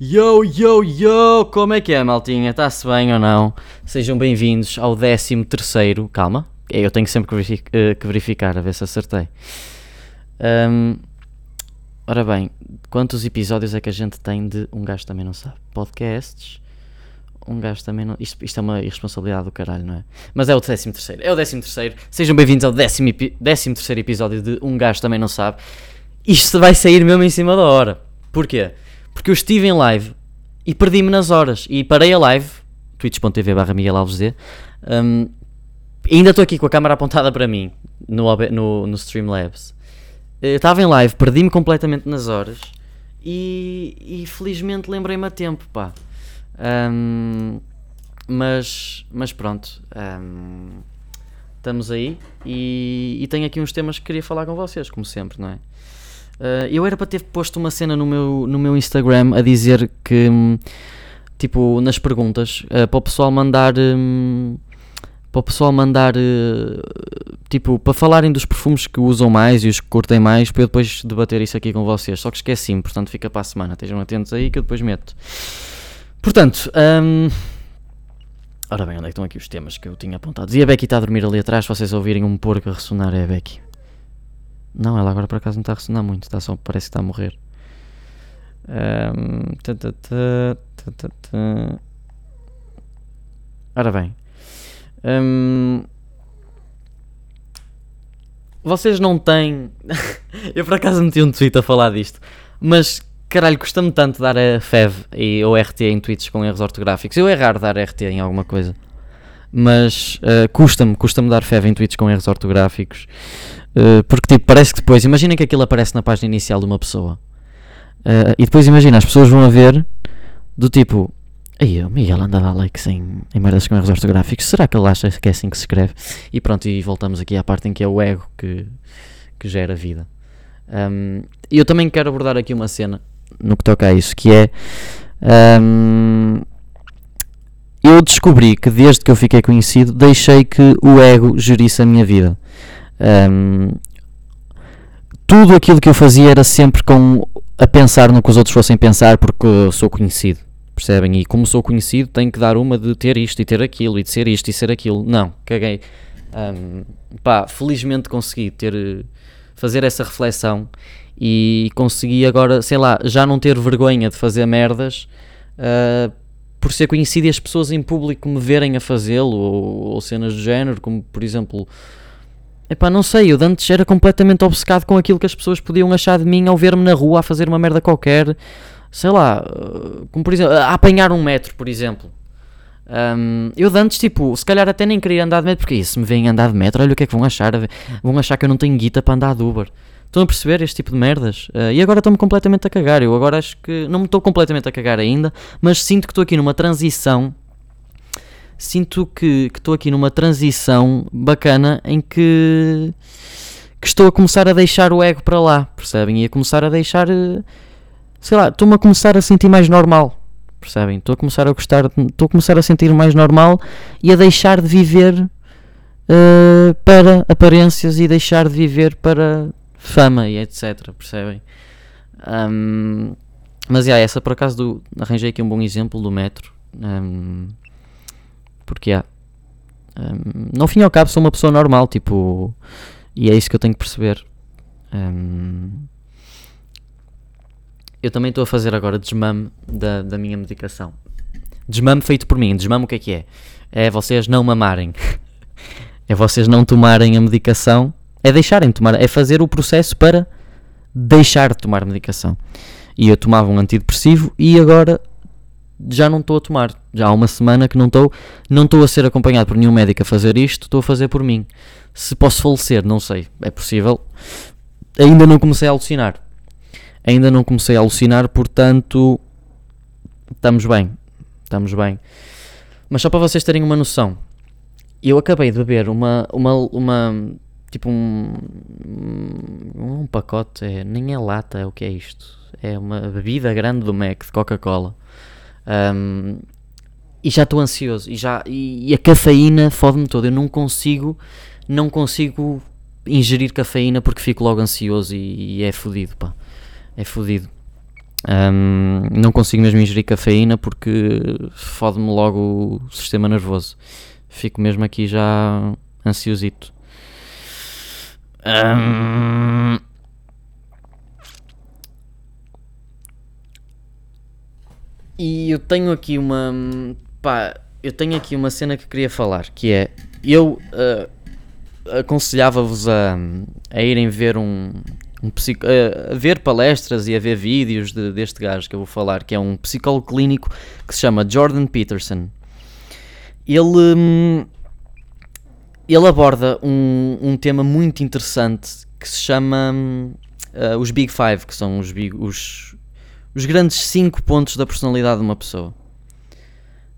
Yo, yo, yo! Como é que é, maltinha? Está-se bem ou não? Sejam bem-vindos ao 13 terceiro... Calma, eu tenho sempre que, verific- eh, que verificar, a ver se acertei. Ahm, ora bem, quantos episódios é que a gente tem de Um Gajo Também Não Sabe? Podcasts... Um gajo também não... Isto, isto é uma irresponsabilidade do caralho, não é? Mas é o 13 terceiro. É o 13 terceiro. Sejam bem-vindos ao 13 terceiro episódio de Um Gajo Também Não Sabe. Isto vai sair mesmo em cima da hora. Porquê? Porque eu estive em live e perdi-me nas horas. E parei a live, twitch.tv barra Miguel Alves D. Um, ainda estou aqui com a câmera apontada para mim, no, no, no Streamlabs. Eu Estava em live, perdi-me completamente nas horas. E, e felizmente lembrei-me a tempo, pá. Um, mas, mas pronto. um, estamos aí. E, e tenho aqui uns temas que queria falar com vocês, como sempre, não é? Uh, eu era para ter posto uma cena no meu, no meu Instagram a dizer que, hum, tipo, nas perguntas, uh, para o pessoal mandar. hum, para o pessoal mandar. uh, tipo, para falarem dos perfumes que usam mais e os que curtem mais, para eu depois debater isso aqui com vocês. Só que esqueci-me, portanto fica para a semana. Estejam atentos aí que eu depois meto. Portanto, hum, ora bem, onde é que estão aqui os temas que eu tinha apontados? E a Becky está a dormir ali atrás, vocês ouvirem um porco a ressonar, é a Becky. Não, ela agora por acaso não está a ressonar muito, está só, parece que está a morrer. Tá, tá, tá, tá. Ora bem. Ahm, vocês não têm. eu por acaso meti um tweet a falar disto, mas caralho, custa-me tanto dar a FEV e, ou RT em tweets com erros ortográficos. Eu é raro dar RT em alguma coisa, mas ah, custa-me, custa-me dar FEV em tweets com erros ortográficos. Uh, porque tipo, parece que depois, imagina que aquilo aparece na página inicial de uma pessoa Uh, e depois imagina, as pessoas vão a ver do tipo, aí o Miguel anda a dar likes em, em merdas com erros ortográficos, será que ele acha que é assim que se escreve? E pronto, e voltamos aqui à parte em que é o ego que, que gera vida. Um, E eu também quero abordar aqui uma cena no que toca a isso, que é um, eu descobri que desde que eu fiquei conhecido deixei que o ego gerisse a minha vida. Um, tudo aquilo que eu fazia era sempre com a pensar no que os outros fossem pensar porque sou conhecido, percebem? E como sou conhecido, tenho que dar uma de ter isto e ter aquilo e de ser isto e ser aquilo. Não, caguei. Um, pá, felizmente consegui ter fazer essa reflexão e consegui agora, sei lá, já não ter vergonha de fazer merdas ah, por ser conhecido e as pessoas em público me verem a fazê-lo ou, ou cenas do género, como por exemplo Epá, não sei, eu de antes era completamente obcecado com aquilo que as pessoas podiam achar de mim ao ver-me na rua a fazer uma merda qualquer. Sei lá, uh, como por exemplo, a apanhar um metro, por exemplo. Um, eu de antes, tipo, se calhar até nem queria andar de metro, porque se me veem andar de metro, olha o que é que vão achar. Vão achar que eu não tenho guita para andar de Uber. Estão a perceber este tipo de merdas? Uh, e agora estou-me completamente a cagar. Eu agora acho que não me estou completamente a cagar ainda, mas sinto que estou aqui numa transição sinto que estou aqui numa transição bacana em que, que estou a começar a deixar o ego para lá, percebem? E a começar a deixar, eh, sei lá, estou-me a começar a sentir mais normal, percebem? Estou a começar a gostar, estou a começar a sentir mais normal e a deixar de viver eh, para aparências e deixar de viver para fama e etc, percebem? Ahm, mas yeah, essa por acaso do, arranjei aqui um bom exemplo do metro. ahm, porque há. Um, no fim e ao cabo sou uma pessoa normal, tipo. E é isso que eu tenho que perceber. Um, eu também estou a fazer agora desmame da, da minha medicação. Desmame feito por mim. Desmame o que é que é? É vocês não mamarem. é vocês não tomarem a medicação. É deixarem de tomar. É fazer o processo para deixar de tomar medicação. E eu tomava um antidepressivo e agora já não estou a tomar. Já há uma semana que não estou, não estou a ser acompanhado por nenhum médico a fazer isto, estou a fazer por mim. Se posso falecer, não sei, é possível. Ainda não comecei a alucinar. Ainda não comecei a alucinar, portanto, estamos bem. Estamos bem. Mas só para vocês terem uma noção, eu acabei de beber uma, uma, uma tipo um, um pacote, é, nem é lata, é o que é isto? É uma bebida grande do Mac, de Coca-Cola. Um, e já estou ansioso e já e, e a cafeína fode-me todo. Eu não consigo, não consigo ingerir cafeína porque fico logo ansioso e, e é fodido, pá. É fodido. Um, não consigo mesmo ingerir cafeína porque fode-me logo o sistema nervoso. Fico mesmo aqui já ansiosito. Um, e eu tenho aqui uma. Pá, eu tenho aqui uma cena que queria falar, que é. Eu uh, aconselhava-vos a, a irem ver um, um psico, a, ver palestras e a ver vídeos de, deste gajo que eu vou falar, que é um psicólogo clínico que se chama Jordan Peterson. Ele, hum, ele aborda um, um tema muito interessante que se chama uh, os Big Five, que são os, big, os, os grandes cinco pontos da personalidade de uma pessoa.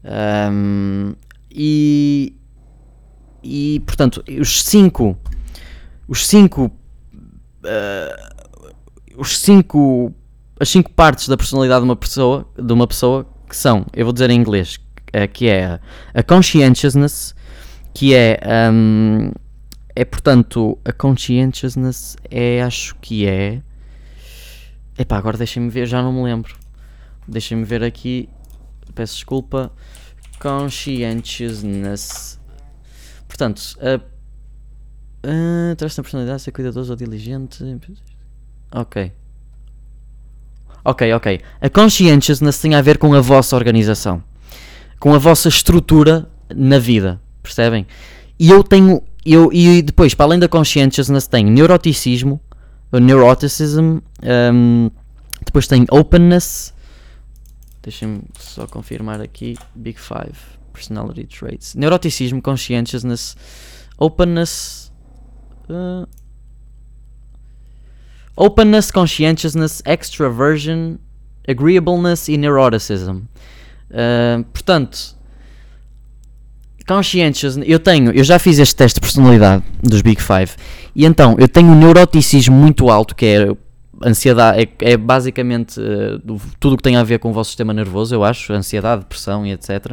Um, e, e portanto, os cinco, os cinco uh, os cinco, as cinco partes da personalidade de uma pessoa, de uma pessoa que são, eu vou dizer em inglês, uh, que é a conscientiousness, que é, um, é portanto, a conscientiousness é, acho que é, epá, agora deixem-me ver, já não me lembro, deixem-me ver aqui, peço desculpa, conscientiousness, portanto, a Uh, traz na personalidade, ser cuidadoso ou diligente. Ok. Ok, ok. A conscientiousness tem a ver com a vossa organização. Com a vossa estrutura na vida. Percebem? E eu tenho. Eu, e depois, para além da conscientiousness, tenho neuroticismo. Neuroticism. Um, depois tem openness. Deixem-me só confirmar aqui. Big Five. Personality traits. Neuroticismo, conscientiousness, openness Uh, openness, conscientiousness, extraversion, agreeableness e neuroticism. Uh, portanto, conscientiousness, eu tenho, eu já fiz este teste de personalidade dos Big Five e então eu tenho um neuroticismo muito alto que é ansiedade, é, é basicamente uh, tudo o que tem a ver com o vosso sistema nervoso, eu acho, ansiedade, depressão e etc.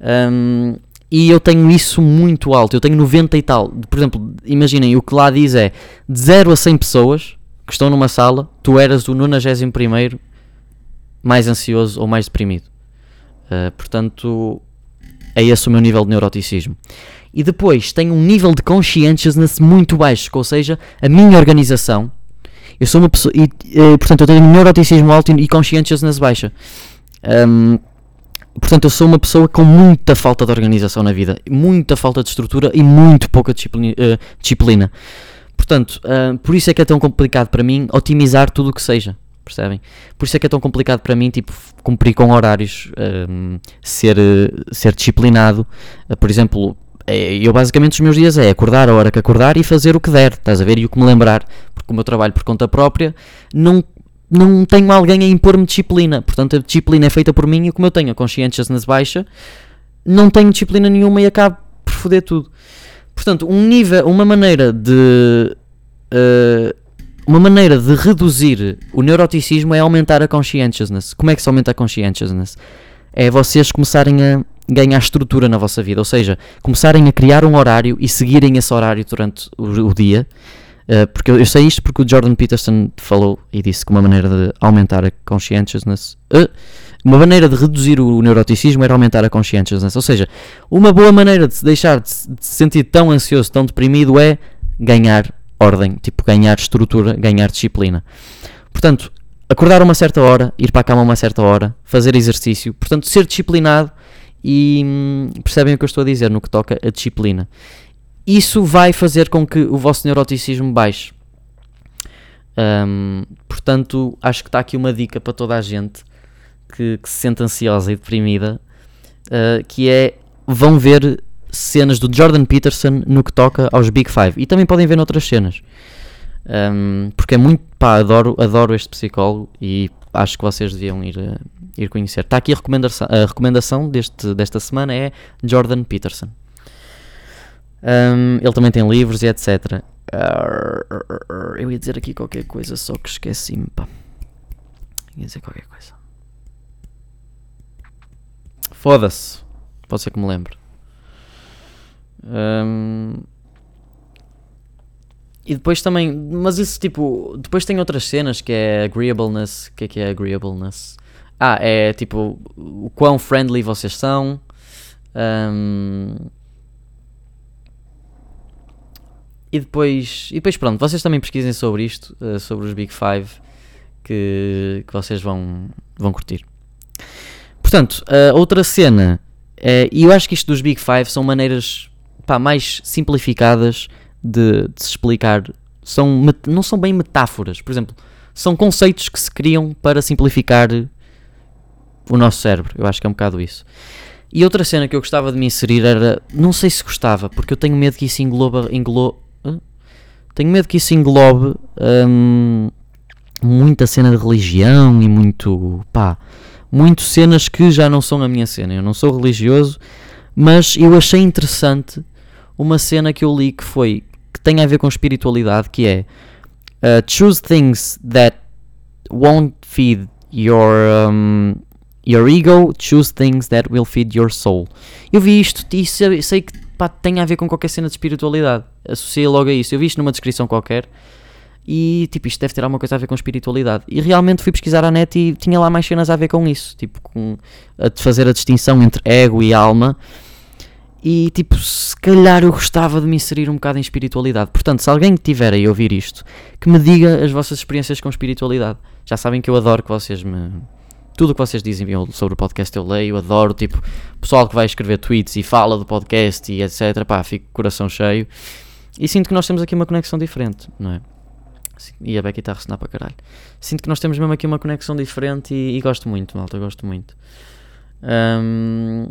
Um, e eu tenho isso muito alto, eu tenho 90 e tal. Por exemplo, imaginem, o que lá diz é de 0 a 100 pessoas que estão numa sala, tu eras o 91 mais ansioso ou mais deprimido. Uh, portanto, é esse o meu nível de neuroticismo. E depois tenho um nível de conscientiousness muito baixo, ou seja, a minha organização. Eu sou uma pessoa. E, uh, portanto, eu tenho neuroticismo alto e conscientiousness baixa. Um, Portanto, eu sou uma pessoa com muita falta de organização na vida, muita falta de estrutura e muito pouca disciplina. Uh, disciplina. Portanto, uh, por isso é que é tão complicado para mim otimizar tudo o que seja, percebem? Por isso é que é tão complicado para mim, tipo, cumprir com horários, uh, ser, ser disciplinado. por exemplo, é, eu basicamente os meus dias é acordar a hora que acordar e fazer o que der, estás a ver? E o que me lembrar, porque o meu trabalho por conta própria não não tenho alguém a impor-me disciplina. Portanto, a disciplina é feita por mim e como eu tenho a conscientiousness baixa, não tenho disciplina nenhuma e acabo por foder tudo. Portanto, um nível, uma maneira de uh, uma maneira de reduzir o neuroticismo é aumentar a conscientiousness. Como é que se aumenta a conscientiousness? É vocês começarem a ganhar estrutura na vossa vida, ou seja, começarem a criar um horário e seguirem esse horário durante o, o dia Uh, porque eu, eu, sei isto porque o Jordan Peterson falou e disse que uma maneira de aumentar a conscientiousness, uh, uma maneira de reduzir o neuroticismo era aumentar a conscientiousness. Ou seja, uma boa maneira de se deixar de de se sentir tão ansioso, tão deprimido é ganhar ordem, tipo ganhar estrutura, ganhar disciplina. Portanto, acordar uma certa hora, ir para a cama uma certa hora, fazer exercício, portanto, ser disciplinado e hum, percebem o que eu estou a dizer no que toca a disciplina isso vai fazer com que o vosso neuroticismo baixe. Um, portanto, acho que está aqui uma dica para toda a gente que, que se sente ansiosa e deprimida, uh, que é vão ver cenas do Jordan Peterson no que toca aos Big Five e também podem ver noutras cenas. Um, porque é muito pá, adoro, adoro este psicólogo e acho que vocês deviam ir, uh, ir conhecer. Está aqui a recomendação, a recomendação deste, desta semana é Jordan Peterson. Um, ele também tem livros e etc. Eu ia dizer aqui qualquer coisa, só que esqueci-me. Ia dizer qualquer coisa. Foda-se. Pode ser que me lembre. Um, e depois também, mas isso tipo, depois tem outras cenas que é agreeableness. O que é que é agreeableness? Ah, é tipo o quão friendly vocês são. Um, e depois, e depois pronto, vocês também pesquisem sobre isto, uh, sobre os Big Five, que, que vocês vão, vão curtir. Portanto, uh, outra cena, uh, e eu acho que isto dos Big Five são maneiras pá, mais simplificadas de, de se explicar. São, não são bem metáforas, por exemplo, são conceitos que se criam para simplificar o nosso cérebro. Eu acho que é um bocado isso. E outra cena que eu gostava de me inserir era. Não sei se gostava, porque eu tenho medo que isso engloba. Englo, tenho medo que isso englobe hum, muita cena de religião e muito. pá. Muito cenas que já não são a minha cena. Eu não sou religioso, mas eu achei interessante uma cena que eu li que foi. que tem a ver com espiritualidade, que é. Uh, choose things that won't feed your. Um, Your ego, choose things that will feed your soul. Eu vi isto e sei, sei que pá, tem a ver com qualquer cena de espiritualidade. Associei logo a isso. Eu vi isto numa descrição qualquer e tipo, isto deve ter alguma coisa a ver com espiritualidade. E realmente fui pesquisar a net e tinha lá mais cenas a ver com isso. Tipo, com a de fazer a distinção entre ego e alma. E tipo, se calhar eu gostava de me inserir um bocado em espiritualidade. Portanto, se alguém tiver aí ouvir isto, que me diga as vossas experiências com espiritualidade. Já sabem que eu adoro que vocês me tudo o que vocês dizem sobre o podcast eu leio, adoro, tipo, pessoal que vai escrever tweets e fala do podcast e etc, pá, fico coração cheio. E sinto que nós temos aqui uma conexão diferente, não é? E a Becky está a ressonar para caralho. Sinto que nós temos mesmo aqui uma conexão diferente e, e gosto muito, malta, gosto muito. Um,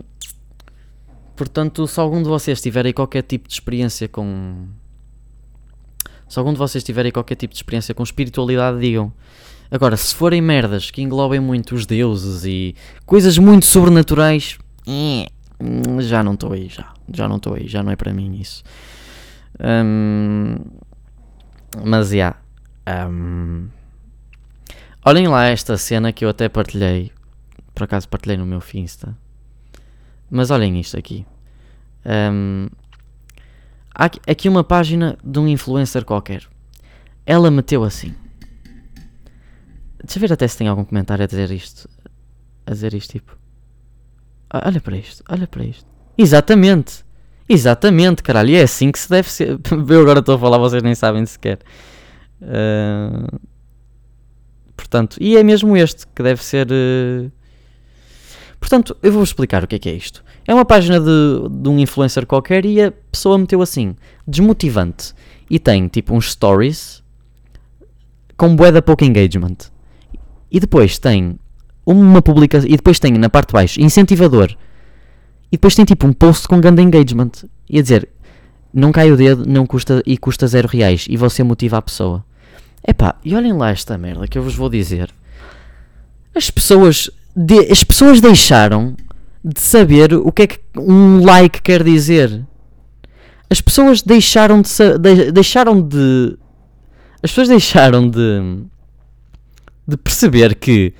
portanto, se algum de vocês tiverem qualquer tipo de experiência com. Se algum de vocês tiverem qualquer tipo de experiência com espiritualidade, digam. Agora, se forem merdas que englobem muito os deuses e coisas muito sobrenaturais, hum, já não estou aí, já. Já não estou aí, já não é para mim isso. Um, mas, já. Yeah, um, olhem lá esta cena que eu até partilhei. Por acaso partilhei no meu Finsta. Mas olhem isto aqui. Um, há aqui uma página de um influencer qualquer. Ela meteu assim. Deixa eu ver até se tem algum comentário a dizer isto. A dizer isto tipo. Olha para isto, olha para isto. Exatamente. Exatamente, caralho. E é assim que se deve ser. Eu agora estou a falar, vocês nem sabem sequer. Uh... Portanto, e é mesmo este que deve ser. Uh... Portanto, eu vou explicar o que é que é isto. É uma página de, de um influencer qualquer e a pessoa meteu assim: desmotivante. E tem tipo uns stories com bué da pouco engagement. E depois tem uma publicação. E depois tem na parte de baixo incentivador. E depois tem tipo um post com grande engagement. E a dizer, não cai o dedo não custa, e custa zero reais. E você motiva a pessoa. Epá, e olhem lá esta merda que eu vos vou dizer. As pessoas, de, as pessoas deixaram de saber o que é que um like quer dizer. As pessoas deixaram de, de deixaram de as pessoas deixaram de de perceber que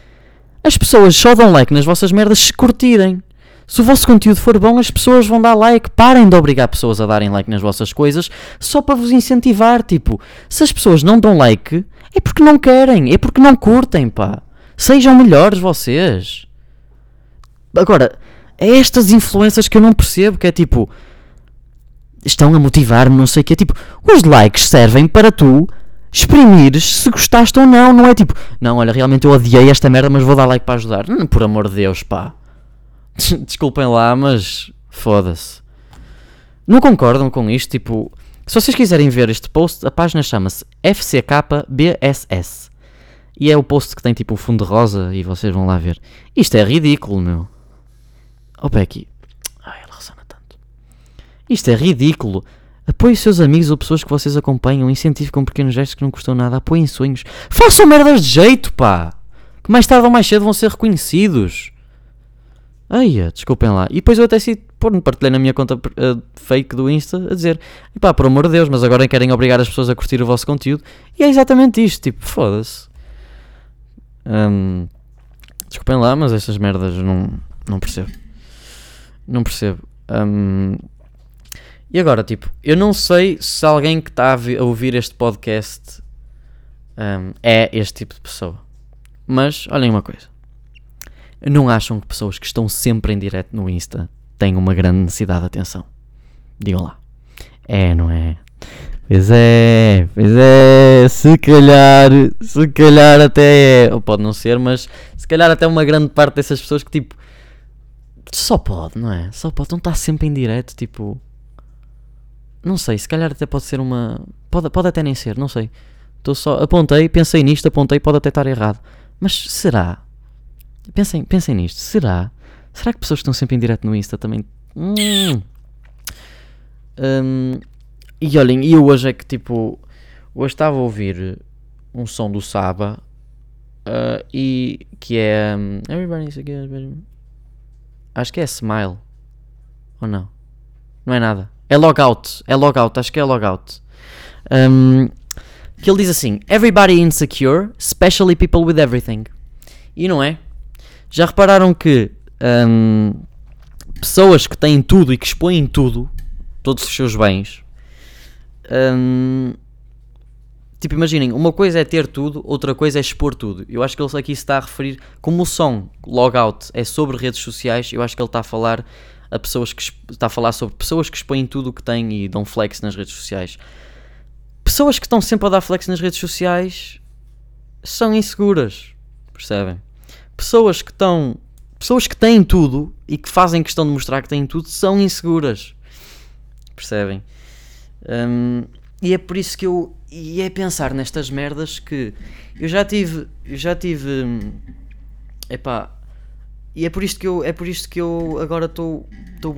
as pessoas só dão like nas vossas merdas se curtirem. Se o vosso conteúdo for bom, as pessoas vão dar like. Parem de obrigar pessoas a darem like nas vossas coisas só para vos incentivar. Tipo, se as pessoas não dão like, é porque não querem, é porque não curtem, pá. Sejam melhores vocês. Agora, é estas influências que eu não percebo, que é tipo. Estão a motivar-me, não sei o que. É tipo, os likes servem para tu exprimires se gostaste ou não. Não é tipo, não, olha, realmente eu odiei esta merda, mas vou dar like para ajudar. Hum, por amor de Deus, pá. Desculpem lá, mas foda-se. Não concordam com isto? Tipo, se vocês quiserem ver este post, a página chama-se FCKBSS. E é o post que tem tipo o fundo rosa e vocês vão lá ver. Isto é ridículo, meu. Oh, Becky. Ai, ela ressona tanto. Isto é ridículo. Apoie seus amigos ou pessoas que vocês acompanham. Incentive com pequenos gestos que não custam nada. Apoiem sonhos. Façam merdas de jeito, pá! Que mais tarde ou mais cedo vão ser reconhecidos. Ai, desculpem lá. E depois eu até se pôr partilhei na minha conta uh, fake do Insta a dizer: pá, por amor de Deus, mas agora querem obrigar as pessoas a curtir o vosso conteúdo. E é exatamente isto. Tipo, foda-se. Um, desculpem lá, mas estas merdas não, não percebo. Não percebo. Um, E agora, tipo, eu não sei se alguém que está a, vi- a ouvir este podcast hum, é este tipo de pessoa. Mas, olhem uma coisa. Não acham que pessoas que estão sempre em direto no Insta têm uma grande necessidade de atenção? Digam lá. É, não é? Pois é, pois é, se calhar, se calhar até é, ou pode não ser, mas se calhar até uma grande parte dessas pessoas que tipo, só pode, não é? Só pode, não está sempre em direto, tipo, não sei, se calhar até pode ser uma, pode, pode até nem ser, não sei. Estou só, apontei, pensei nisto, apontei, pode até estar errado, mas será? Pensem, pensem nisto, será? Será que pessoas que estão sempre em direto no Insta também... Hum. Hum, e olhem, e hoje é que tipo. Hoje estava a ouvir um som do Saba ah, e que é. um, Everybody needs to get better. Acho que é Smile. Ou não? Não é nada. É Logout. É Logout. Acho que é Logout. Um, que ele diz assim: Everybody insecure, especially people with everything. E não é? Já repararam que hum, pessoas que têm tudo e que expõem tudo, todos os seus bens, tipo, imaginem, uma coisa é ter tudo, outra coisa é expor tudo. Eu acho que ele aqui se está a referir, como o som Logout é sobre redes sociais, eu acho que ele está a falar a pessoas que está a falar sobre pessoas que expõem tudo o que têm e dão flex nas redes sociais. Pessoas que estão sempre a dar flex nas redes sociais são inseguras, percebem? Pessoas que estão, pessoas que têm tudo e que fazem questão de mostrar que têm tudo são inseguras, percebem? Hum, e é por isso que eu. E é pensar nestas merdas que eu já tive. Eu já tive. hum, Epá. E é por isto que eu. É por isto que eu agora estou.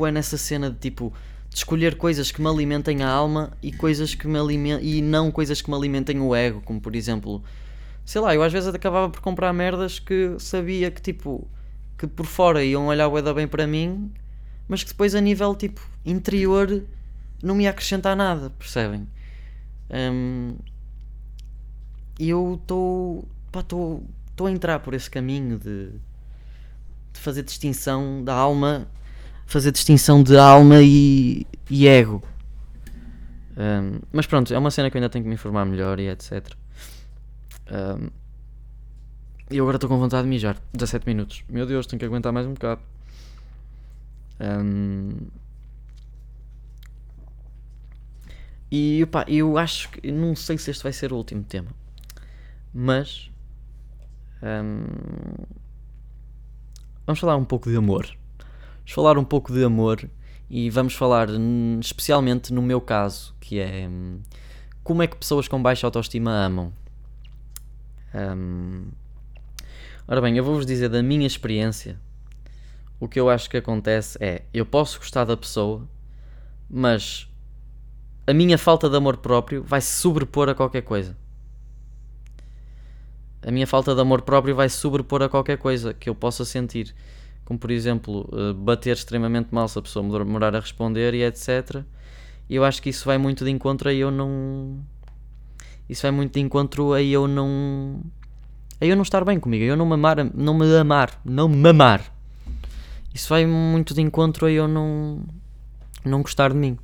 Bem nessa cena de tipo. De escolher coisas que me alimentem a alma e coisas que me alimentem. E não coisas que me alimentem o ego. Como por exemplo. Sei lá, eu às vezes acabava por comprar merdas que sabia que tipo. Que por fora iam olhar da bem para mim. Mas que depois a nível tipo. Interior não me ia acrescentar nada, percebem? E eu estou. Estou a entrar por esse caminho de, de fazer distinção da alma, fazer distinção de alma e, e ego. Hum, mas pronto, é uma cena que eu ainda tenho que me informar melhor e etc. E eu agora estou com vontade de mijar. 17 minutos. Meu Deus, tenho que aguentar mais um bocado. Hum, E pá, eu acho que. Não sei se este vai ser o último tema. Mas. hum, vamos falar um pouco de amor. Vamos falar um pouco de amor. E vamos falar especialmente no meu caso, que é. hum, como é que pessoas com baixa autoestima amam. Hum, ora bem, eu vou-vos dizer da minha experiência. O que eu acho que acontece é. Eu posso gostar da pessoa, mas a minha falta de amor próprio vai se sobrepor a qualquer coisa. A minha falta de amor próprio vai se sobrepor a qualquer coisa que eu possa sentir. Como por exemplo, eh, bater extremamente mal se a pessoa demorar a responder e etc. Eu acho que isso vai muito de encontro a eu não. Isso vai muito de encontro a eu não. a eu não estar bem comigo, a eu não me amar, não me amar, não me amar. Isso vai muito de encontro a eu não. não gostar de mim.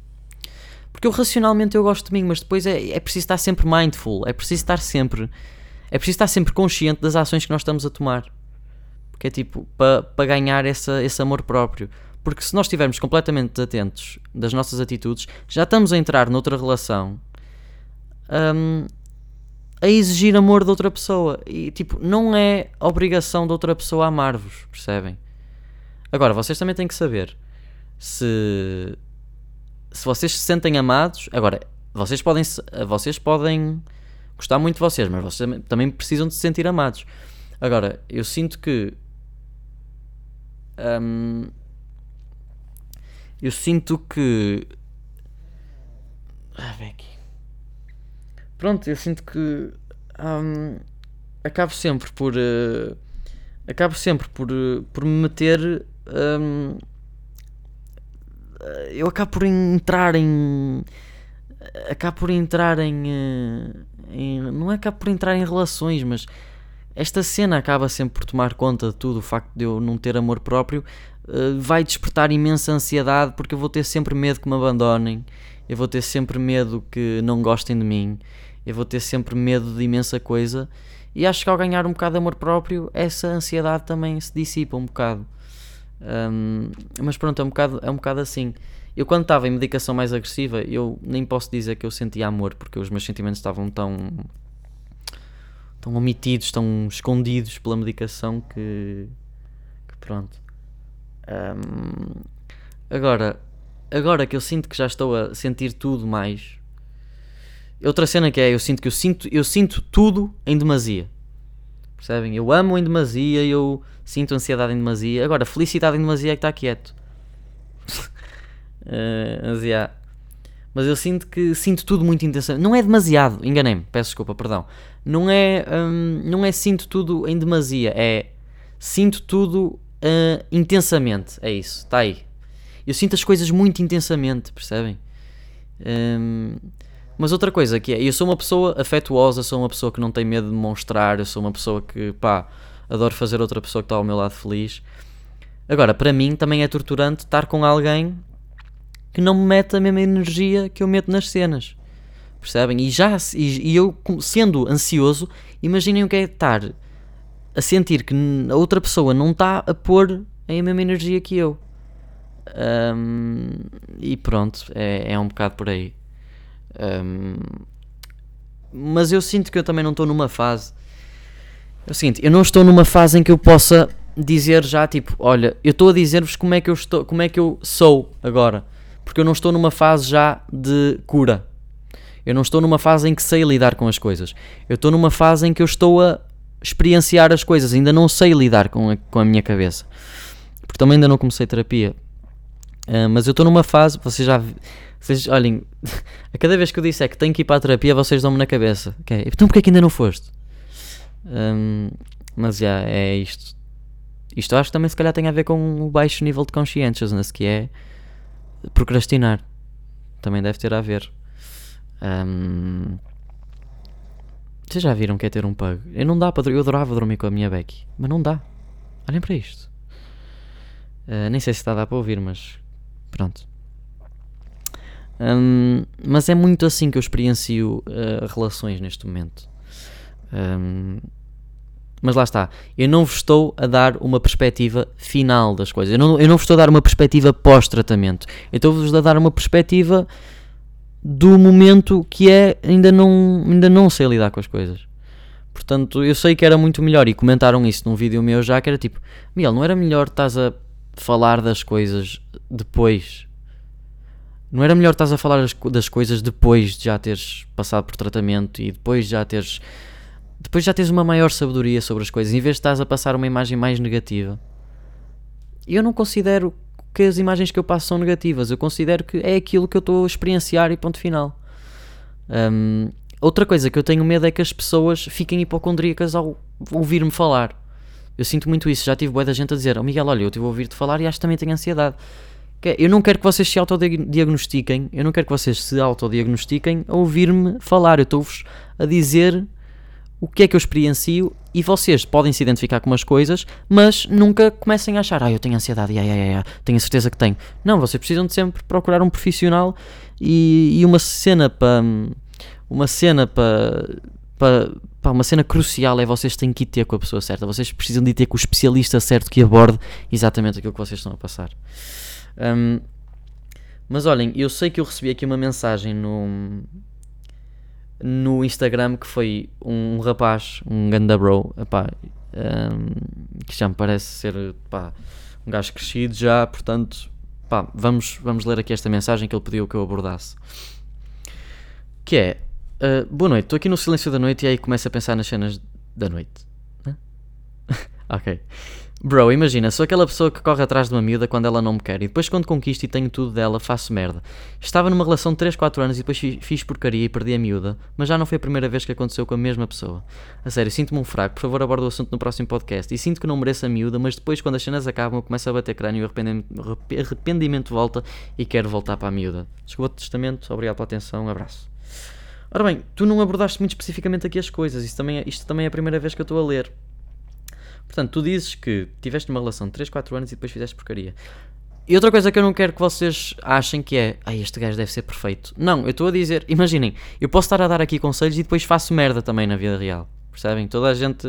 Porque eu racionalmente eu gosto de mim, mas depois é, é preciso estar sempre mindful, é preciso estar sempre. É preciso estar sempre consciente das ações que nós estamos a tomar. Porque é tipo, para pa ganhar essa, esse amor próprio. Porque se nós estivermos completamente desatentos das nossas atitudes, já estamos a entrar noutra relação hum, a exigir amor de outra pessoa. E tipo, não é obrigação de outra pessoa amar-vos, percebem? Agora, vocês também têm que saber se se vocês se sentem amados, agora, vocês podem, vocês podem gostar muito de vocês, mas vocês também- precisam de se sentir amados. Agora, eu sinto que. hum, eu sinto que. Ah, vem aqui. Pronto, eu sinto que. hum, acabo sempre por. eh, acabo sempre por, eh, por me meter. eh, eu acabo por entrar em. Acabo por entrar em, eh, em- Não é acabo por entrar em relações, mas esta cena acaba sempre por tomar conta de tudo. O facto de eu não ter amor próprio uh, vai despertar imensa ansiedade porque eu vou ter sempre medo que me abandonem, eu vou ter sempre medo que não gostem de mim, eu vou ter sempre medo de imensa coisa. E acho que ao ganhar um bocado de amor próprio, essa ansiedade também se dissipa um bocado. Um, mas pronto, é um bocado, é um bocado assim. Eu quando estava em medicação mais agressiva, eu nem posso dizer que eu sentia amor, porque os meus sentimentos estavam tão tão omitidos, tão escondidos pela medicação que, que pronto. Um, agora, agora que eu sinto que já estou a sentir tudo mais. Outra cena que é, eu sinto que eu sinto, eu sinto tudo em demasia. Percebem? Eu amo em demasia, eu sinto ansiedade em demasia. Agora, felicidade em demasia é que está quieto. uh, mas, yeah. mas eu sinto que sinto tudo muito intensamente. Não é demasiado, enganei-me, peço desculpa, perdão não é, hum, não é sinto tudo em demasia, é sinto tudo uh, intensamente. É isso, está aí. Eu sinto as coisas muito intensamente, percebem? Um, mas outra coisa que é, eu sou uma pessoa afetuosa, sou uma pessoa que não tem medo de mostrar, eu sou uma pessoa que, pá, adoro fazer outra pessoa que está ao meu lado feliz. Agora, para mim também é torturante estar com alguém que não me mete a mesma energia que eu meto nas cenas. Percebem? E já e, e eu, sendo ansioso, imaginem o que é estar a sentir que a outra pessoa não está a pôr a mesma energia que eu. Um, e pronto, é, é um bocado por aí. Um, mas eu sinto que eu também não estou numa fase. É o seguinte, eu não estou numa fase em que eu possa dizer já tipo, olha, eu estou a dizer-vos como é que eu estou, como é que eu sou agora, porque eu não estou numa fase já de cura. Eu não estou numa fase em que sei lidar com as coisas. Eu estou numa fase em que eu estou a experienciar as coisas. Ainda não sei lidar com a, com a minha cabeça. Porque também ainda não comecei terapia. Uh, mas eu estou numa fase. Vocês já. Vocês, olhem, a cada vez que eu disser que tenho que ir para a terapia, vocês dão-me na cabeça. Okay? Então porquê é que ainda não foste? Um, mas já, é isto. Isto acho que também se calhar tem a ver com o baixo nível de conscientiousness, que é procrastinar. Também deve ter a ver. Um, vocês já viram que é ter um pug? Eu não dá para Eu adorava dormir com a minha Becky, mas não dá. Olhem para isto. Uh, nem sei se está a dar para ouvir, mas pronto. Um, mas é muito assim que eu experiencio uh, relações neste momento. Um, mas lá está. Eu não vos estou a dar uma perspectiva final das coisas. Eu não, eu não vos estou a dar uma perspectiva pós-tratamento. Eu estou-vos a dar uma perspectiva do momento que é ainda não, ainda não sei lidar com as coisas. Portanto, eu sei que era muito melhor, e comentaram isso num vídeo meu já, que era tipo, Miguel, não era melhor estás a falar das coisas depois? Não era melhor estás a falar das coisas depois de já teres passado por tratamento e depois já teres depois já tens uma maior sabedoria sobre as coisas, em vez de estás a passar uma imagem mais negativa. Eu não considero que as imagens que eu passo são negativas. Eu considero que é aquilo que eu estou a experienciar e ponto final. Um, outra coisa que eu tenho medo é que as pessoas fiquem hipocondríacas ao ouvir-me falar. Eu sinto muito isso. Já tive boa da gente a dizer: oh Miguel, olha, eu estive a ouvir-te falar e acho que também tenho ansiedade. É, eu não quero que vocês se autodiagnostiquem. Eu não quero que vocês se autodiagnostiquem a ouvir-me falar. Eu estou-vos a dizer o que é que eu experiencio e vocês podem se identificar com umas coisas, mas nunca comecem a achar, ah, eu tenho ansiedade, ai, ai, ai, tenho a certeza que tenho. Não, vocês precisam de sempre procurar um profissional e, e uma cena para. Uma cena para. Para uma cena crucial é vocês têm que ir ter com a pessoa certa. Vocês precisam de ir ter com o especialista certo que aborde exatamente aquilo que vocês estão a passar. Um, mas olhem, eu sei que eu recebi aqui uma mensagem no, no Instagram que foi um rapaz, um ganda bro, epá, um, que já me parece ser epá, um gajo crescido já, portanto, pá, vamos, vamos ler aqui esta mensagem que ele pediu que eu abordasse. Que é, uh, boa noite, estou aqui no silêncio da noite e aí começo a pensar nas cenas da noite. ok. Bro, imagina, sou aquela pessoa que corre atrás de uma miúda quando ela não me quer e depois quando conquisto e tenho tudo dela, faço merda. Estava numa relação de 3, 4 anos e depois fiz porcaria e perdi a miúda, mas já não foi a primeira vez que aconteceu com a mesma pessoa. A sério, sinto-me um fraco, por favor aborda o assunto no próximo podcast. E sinto que não mereço a miúda, mas depois quando as cenas acabam eu começo a bater crânio e o arrependimento, arrependimento volta e quero voltar para a miúda. Desculpa o testamento, obrigado pela atenção, um abraço. Ora bem, tu não abordaste muito especificamente aqui as coisas, isto também é, isto também é a primeira vez que eu estou a ler. Portanto, tu dizes que tiveste uma relação de 3, 4 anos e depois fizeste porcaria. E outra coisa que eu não quero que vocês achem que é, ai, este gajo deve ser perfeito. Não, eu estou a dizer, imaginem, eu posso estar a dar aqui conselhos e depois faço merda também na vida real. Percebem? Toda a gente,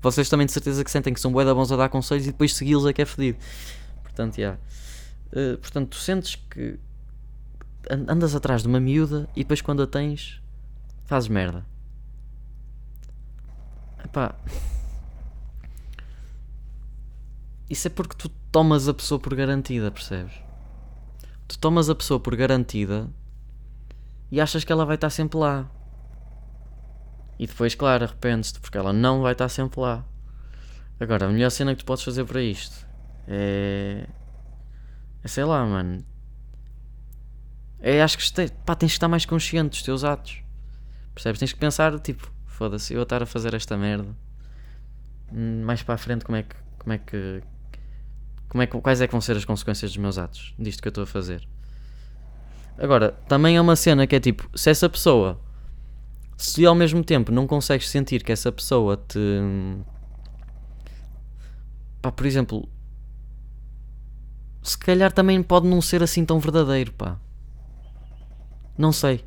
vocês também de certeza que sentem que são bué da bons a dar conselhos e depois segui-los é que é fedido. Portanto. Yeah. Uh, portanto, tu sentes que andas atrás de uma miúda e depois quando a tens, fazes merda. Epá. Isso é porque tu tomas a pessoa por garantida, percebes? Tu tomas a pessoa por garantida e achas que ela vai estar sempre lá. E depois, claro, arrependes-te porque ela não vai estar sempre lá. Agora, a melhor cena que tu podes fazer para isto é. É sei lá, mano. É, acho que pá, tens que estar mais consciente dos teus atos. Percebes? Tens que pensar, tipo, foda-se, eu a estar a fazer esta merda. Hum, mais para a frente, como é que. Como é que. Como é que quais é que vão ser as consequências dos meus atos? Disto que eu estou a fazer. Agora, também é uma cena que é tipo, se essa pessoa. Se ao mesmo tempo não consegues sentir que essa pessoa te. Pá, por exemplo. Se calhar também pode não ser assim tão verdadeiro, pá. Não sei.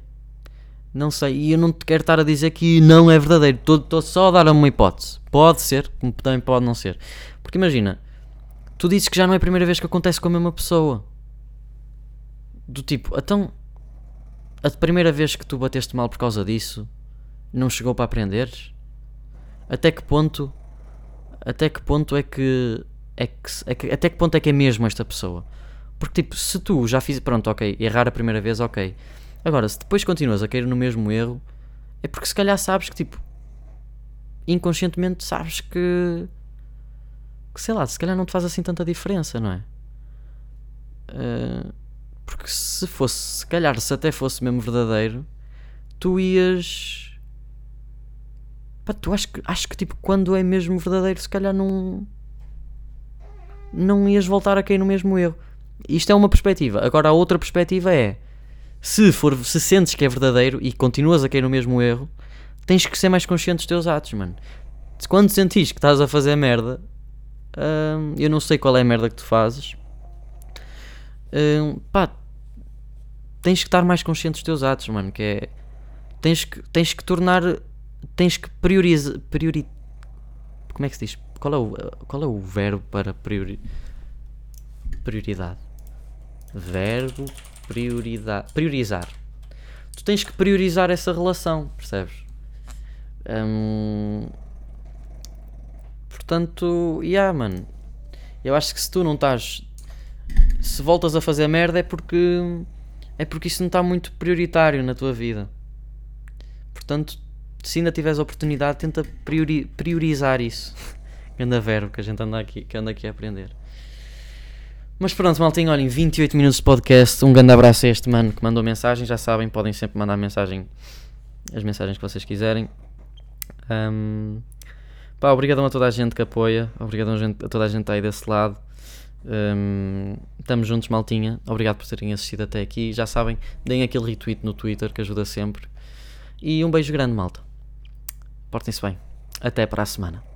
Não sei. E eu não te quero estar a dizer que não é verdadeiro. Estou só a dar uma hipótese. Pode ser, como também pode não ser. Porque imagina, tu dizes que já não é a primeira vez que acontece com a mesma pessoa. Do tipo, então. A primeira vez que tu bateste mal por causa disso não chegou para aprenderes? Até que ponto. Até que ponto é que. É que, é que até que ponto é que é mesmo esta pessoa? Porque tipo, se tu já fiz. Pronto, ok. Errar a primeira vez, ok Agora, se depois continuas a cair no mesmo erro, é porque se calhar sabes que, tipo, inconscientemente sabes que, que sei lá, se calhar não te faz assim tanta diferença, não é? Uh, porque se fosse, se calhar, se até fosse mesmo verdadeiro, tu ias. Pá, tu acho que, acho que, tipo, quando é mesmo verdadeiro, se calhar não. Não ias voltar a cair no mesmo erro. Isto é uma perspectiva. Agora, a outra perspectiva é se, for, se sentes que é verdadeiro e continuas a cair no mesmo erro, tens que ser mais consciente dos teus atos, mano. Quando sentires que estás a fazer merda, hum, eu não sei qual é a merda que tu fazes, hum, pá, tens que estar mais consciente dos teus atos, mano. Que é, tens que, tens que tornar, tens que priorizar, priori, como é que se diz? Qual é o, qual é o verbo para priori, prioridade? Verbo priorizar. Tu tens que priorizar essa relação, percebes? Hum, portanto, yeah, mano. Eu acho que se tu não estás. Se voltas a fazer merda é porque. É porque isso não está muito prioritário na tua vida. Portanto, se ainda tiveres oportunidade, tenta priori, priorizar isso. Anda verbo que a gente anda aqui, que anda aqui a aprender. Mas pronto, maltinho, olhem, 28 minutos de podcast. Um grande abraço a este mano que mandou mensagem. Já sabem, podem sempre mandar mensagem, as mensagens que vocês quiserem. Um, pá, obrigadão a toda a gente que apoia. Obrigadão a, toda a gente aí desse lado. Um, estamos juntos, maltinha. Obrigado por terem assistido até aqui. Já sabem, deem aquele retweet no Twitter que ajuda sempre. E um beijo grande, malta. Portem-se bem. Até para a semana.